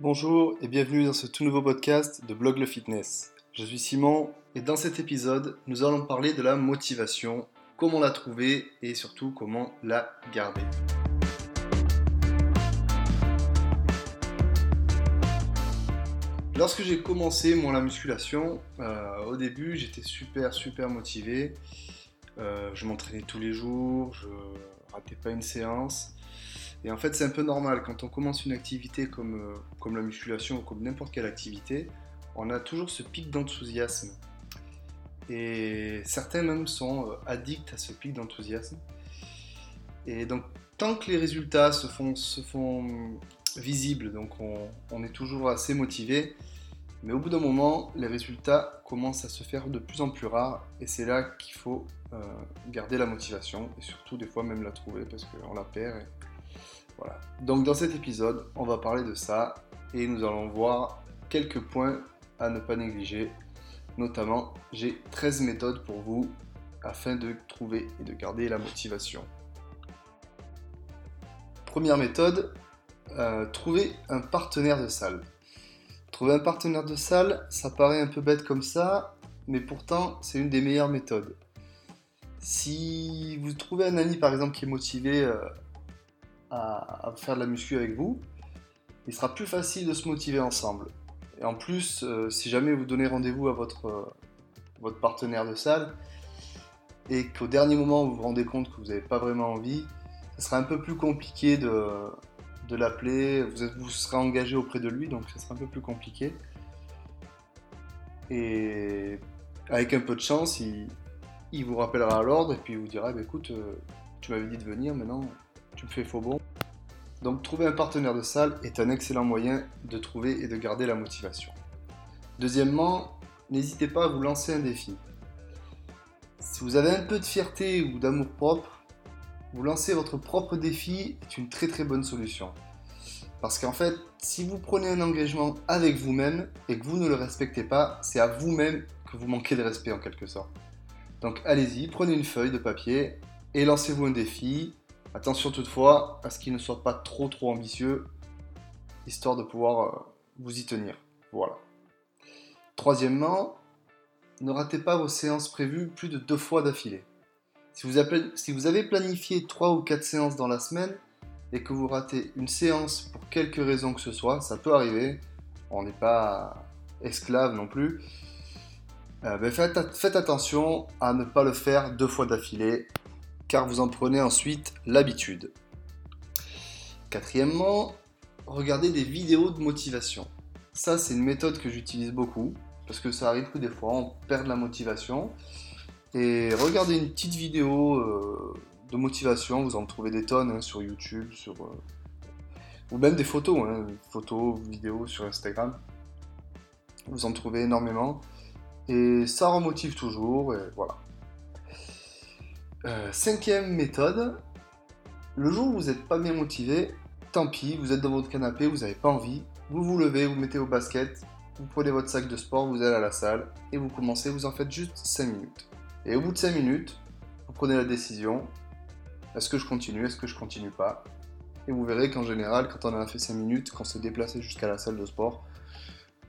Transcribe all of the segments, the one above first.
Bonjour et bienvenue dans ce tout nouveau podcast de Blog le Fitness. Je suis Simon et dans cet épisode, nous allons parler de la motivation, comment la trouver et surtout comment la garder. Lorsque j'ai commencé moi la musculation, euh, au début j'étais super super motivé. Euh, je m'entraînais tous les jours, je ratais pas une séance. Et en fait, c'est un peu normal. Quand on commence une activité comme, euh, comme la musculation ou comme n'importe quelle activité, on a toujours ce pic d'enthousiasme. Et certains même sont euh, addicts à ce pic d'enthousiasme. Et donc, tant que les résultats se font, se font visibles, donc on, est toujours assez motivé, mais au bout d'un moment, les résultats commencent à se faire de plus en plus rares, et c'est là qu'il faut euh, garder la motivation, et surtout des fois même la trouver, parce qu'on la perd, voilà. Donc dans cet épisode, on va parler de ça et nous allons voir quelques points à ne pas négliger. Notamment, j'ai 13 méthodes pour vous afin de trouver et de garder la motivation. Première méthode, euh, trouver un partenaire de salle. Trouver un partenaire de salle, ça paraît un peu bête comme ça, mais pourtant c'est une des meilleures méthodes. Si vous trouvez un ami par exemple qui est motivé euh, à, faire de la muscu avec vous, il sera plus facile de se motiver ensemble. Et en plus, euh, si jamais vous donnez rendez-vous à votre, euh, votre partenaire de salle et qu'au dernier moment vous vous rendez compte que vous n'avez pas vraiment envie, ce sera un peu plus compliqué de, de l'appeler. Vous, vous serez engagé auprès de lui, donc ce sera un peu plus compliqué. Et avec un peu de chance, il, vous rappellera à l'ordre et puis il vous dira bah, écoute, euh, tu m'avais dit de venir, maintenant tu me fais faux bon. Donc trouver un partenaire de salle est un excellent moyen de trouver et de garder la motivation. Deuxièmement, n'hésitez pas à vous lancer un défi. Si vous avez un peu de fierté ou d'amour propre, vous lancer votre propre défi est une très très bonne solution. Parce qu'en fait, si vous prenez un engagement avec vous-même et que vous ne le respectez pas, c'est à vous-même que vous manquez de respect en quelque sorte. Donc allez-y, prenez une feuille de papier et lancez-vous un défi Attention toutefois à ce qu'il ne soit pas trop trop ambitieux, histoire de pouvoir euh, vous y tenir. Voilà. Troisièmement, ne ratez pas vos séances prévues plus de deux fois d'affilée. Si vous, avez planifié trois ou quatre séances dans la semaine et que vous ratez une séance pour quelque raison que ce soit, ça peut arriver, on n'est pas esclave non plus, euh, ben faites attention à ne pas le faire deux fois d'affilée car vous en prenez ensuite l'habitude. Quatrièmement, regardez des vidéos de motivation. Ça, c'est une méthode que j'utilise beaucoup, parce que ça arrive que des fois on perd la motivation. Et regardez une petite vidéo euh, de motivation, vous en trouvez des tonnes hein, sur YouTube, sur, euh, ou même des photos, hein, photos, vidéos sur Instagram. Vous en trouvez énormément. Et ça remotive toujours, voilà. Euh, cinquième méthode, le jour où vous n'êtes pas bien motivé, tant pis, vous êtes dans votre canapé, vous n'avez pas envie, vous vous levez, vous mettez vos baskets, vous prenez votre sac de sport, vous allez à la salle et vous commencez, vous en faites juste 5 minutes. Et au bout de 5 minutes, vous prenez la décision, est-ce que je continue, est-ce que je continue pas? Et vous verrez qu'en général, quand on a fait 5 minutes, quand on se déplace jusqu'à la salle de sport,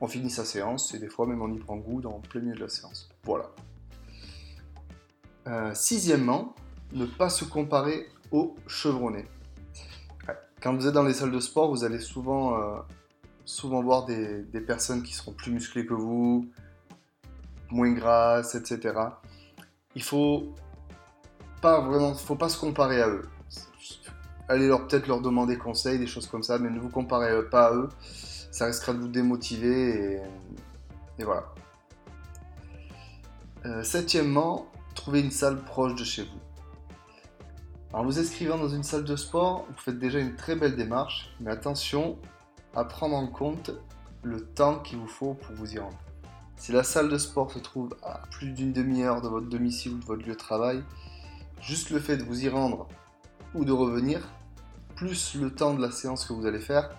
on finit sa séance et des fois même on y prend goût dans le plein milieu de la séance. Voilà. Euh, sixièmement, ne pas se comparer aux chevronnés. Quand vous êtes dans les salles de sport, vous allez souvent, euh, souvent voir des, personnes qui seront plus musclées que vous, moins grasses, etc. Il faut pas vraiment, faut pas se comparer à eux. Allez leur peut-être leur demander conseil, des choses comme ça, mais ne vous comparez pas à eux. Ça risquera de vous démotiver et, voilà. Euh, septièmement, trouver une salle proche de chez vous. En vous inscrivant dans une salle de sport, vous faites déjà une très belle démarche, mais attention à prendre en compte le temps qu'il vous faut pour vous y rendre. Si la salle de sport se trouve à plus d'une demi-heure de votre domicile ou de votre lieu de travail, juste le fait de vous y rendre ou de revenir, plus le temps de la séance que vous allez faire,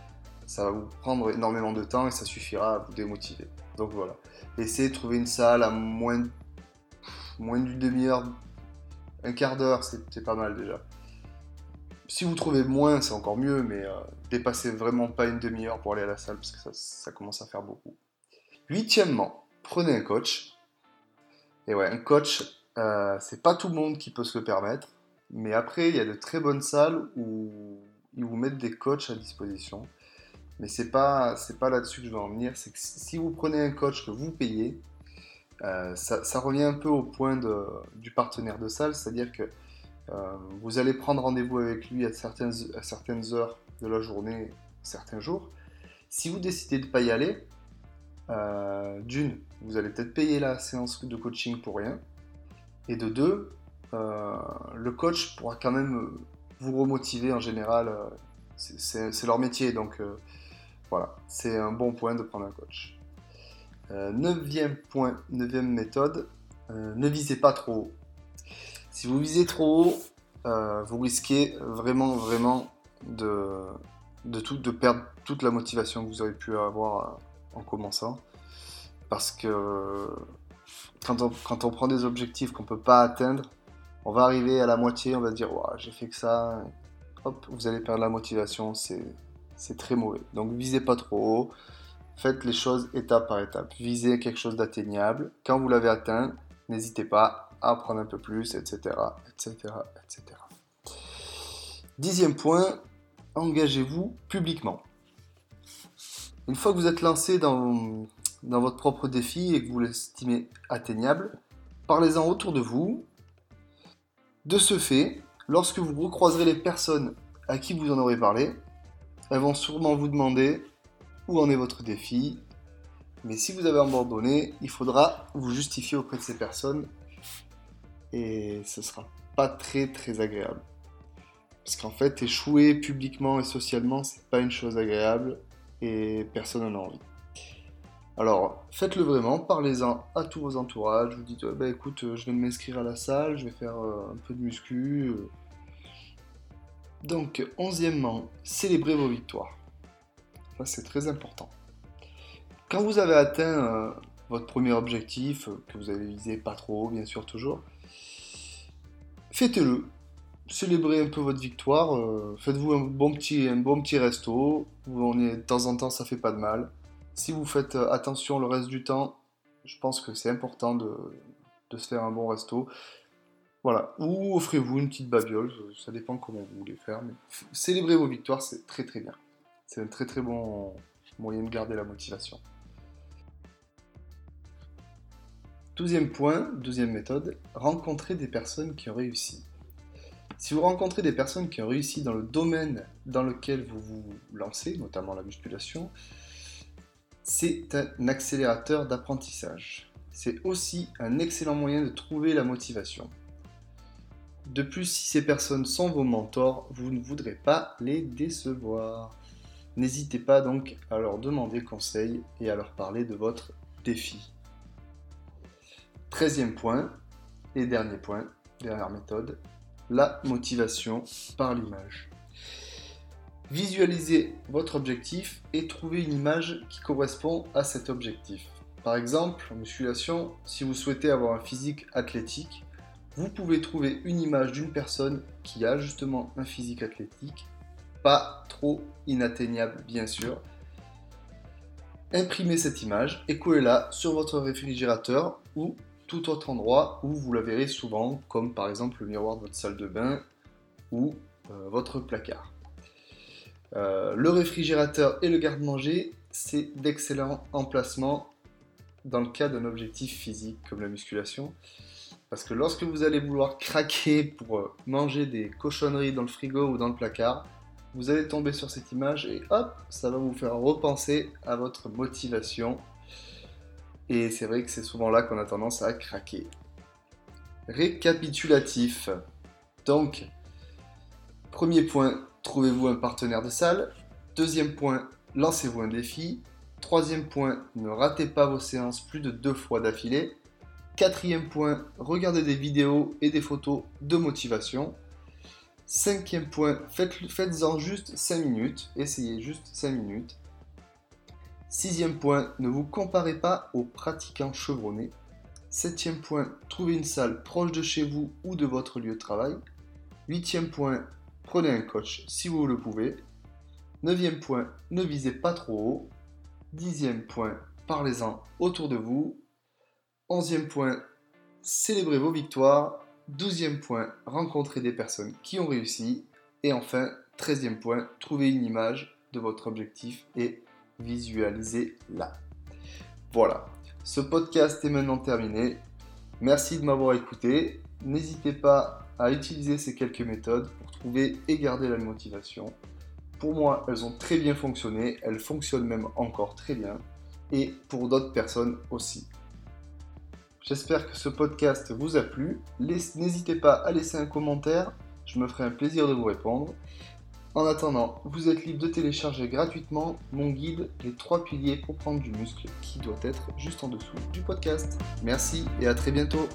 ça va vous prendre énormément de temps et ça suffira à vous démotiver. Donc voilà. Essayez de trouver une salle à moins de moins d'une demi-heure, un quart d'heure, c'est pas mal déjà. si vous trouvez moins, c'est encore mieux, mais euh, dépassez vraiment pas une demi-heure pour aller à la salle parce que ça, commence à faire beaucoup. Huitièmement, prenez un coach. Et ouais, un coach, euh, c'est pas tout le monde qui peut se le permettre, mais après, il y a de très bonnes salles où ils vous mettent des coachs à disposition. Mais c'est pas, c'est pas là-dessus que je veux en venir. C'est que si vous prenez un coach que vous payez, euh, ça, revient un peu au point du partenaire de salle, c'est-à-dire que euh, vous allez prendre rendez-vous avec lui à certaines, à certaines heures de la journée, certains jours. Si vous décidez de ne pas y aller, euh, d'une, vous allez peut-être payer la séance de coaching pour rien. Et de deux, le coach pourra quand même vous remotiver en général. c'est leur métier, donc voilà, c'est un bon point de prendre un coach. Euh, neuvième point, neuvième méthode, euh, ne visez pas trop haut. Si vous visez trop haut, euh, vous risquez vraiment, vraiment de, de, tout, de perdre toute la motivation que vous aurez pu avoir en commençant. Parce que quand on, quand on prend des objectifs qu'on ne peut pas atteindre, on va arriver à la moitié, on va dire j'ai fait que ça, hop, vous allez perdre la motivation, c'est très mauvais. Donc visez pas trop haut, faites les choses étape par étape. Visez quelque chose d'atteignable. Quand vous l'avez atteint, n'hésitez pas à prendre un peu plus, etc. etc., etc. Dixième point, engagez-vous publiquement. Une fois que vous êtes lancé dans, dans votre propre défi et que vous l'estimez atteignable, parlez-en autour de vous. De ce fait, lorsque vous recroiserez les personnes à qui vous en aurez parlé, elles vont sûrement vous demander où en est votre défi? Mais si vous avez abandonné, il faudra vous justifier auprès de ces personnes. Et ce sera pas très très agréable. Parce qu'en fait, échouer publiquement et socialement, c'est pas une chose agréable et personne n'en a envie. Alors, faites-le vraiment, parlez-en à tous vos entourages. Vous dites, bah, écoute, je vais m'inscrire à la salle, je vais faire euh, un peu de muscu. Donc, onzièmement, célébrez vos victoires. C'est très important. Quand vous avez atteint euh, votre premier objectif, euh, que vous avez visé pas trop bien sûr, toujours, fêtez-le. Célébrez un peu votre victoire. Euh, faites-vous un bon petit, un bon petit resto. on de temps en temps, ça fait pas de mal. Si vous faites attention le reste du temps, je pense que c'est important de, de se faire un bon resto. Voilà. Ou offrez-vous une petite babiole, ça dépend comment vous voulez faire. Mais célébrer vos victoires, c'est très très bien. C'est un très très bon moyen de garder la motivation. Douzième point, deuxième méthode, rencontrer des personnes qui ont réussi. Si vous rencontrez des personnes qui ont réussi dans le domaine dans lequel vous vous lancez, notamment la musculation, c'est un accélérateur d'apprentissage. C'est aussi un excellent moyen de trouver la motivation. De plus, si ces personnes sont vos mentors, vous ne voudrez pas les décevoir. N'hésitez pas donc à leur demander conseil et à leur parler de votre défi. Treizième point, et dernier point, dernière méthode, la motivation par l'image. Visualisez votre objectif et trouvez une image qui correspond à cet objectif. Par exemple, en musculation, si vous souhaitez avoir un physique athlétique, vous pouvez trouver une image d'une personne qui a justement un physique athlétique, trop inatteignable bien sûr. Imprimez cette image et collez-la sur votre réfrigérateur ou tout autre endroit où vous la verrez souvent, comme par exemple le miroir de votre salle de bain ou euh, votre placard. Euh, le réfrigérateur et le garde-manger, c'est d'excellents emplacements dans le cas d'un objectif physique comme la musculation. Parce que lorsque vous allez vouloir craquer pour euh, manger des cochonneries dans le frigo ou dans le placard, vous allez tomber sur cette image et hop, ça va vous faire repenser à votre motivation. Et c'est vrai que c'est souvent là qu'on a tendance à craquer. Récapitulatif. Donc, premier point, trouvez-vous un partenaire de salle. Deuxième point, lancez-vous un défi. Troisième point, ne ratez pas vos séances plus de deux fois d'affilée. Quatrième point, regardez des vidéos et des photos de motivation. Cinquième point, faites-en juste 5 minutes. Essayez juste 5 minutes. Sixième point, ne vous comparez pas aux pratiquants chevronnés. Septième point, trouvez une salle proche de chez vous ou de votre lieu de travail. Huitième point, prenez un coach si vous le pouvez. Neuvième point, ne visez pas trop haut. Dixième point, parlez-en autour de vous. Onzième point, célébrez vos victoires. Douzième point, rencontrez des personnes qui ont réussi. Et enfin, treizième point, trouvez une image de votre objectif et visualisez-la. Voilà, ce podcast est maintenant terminé. Merci de m'avoir écouté. N'hésitez pas à utiliser ces quelques méthodes pour trouver et garder la motivation. Pour moi, elles ont très bien fonctionné, elles fonctionnent même encore très bien, et pour d'autres personnes aussi. J'espère que ce podcast vous a plu. N'hésitez pas à laisser un commentaire, je me ferai un plaisir de vous répondre. En attendant, vous êtes libre de télécharger gratuitement mon guide Les 3 piliers pour prendre du muscle qui doit être juste en dessous du podcast. Merci et à très bientôt.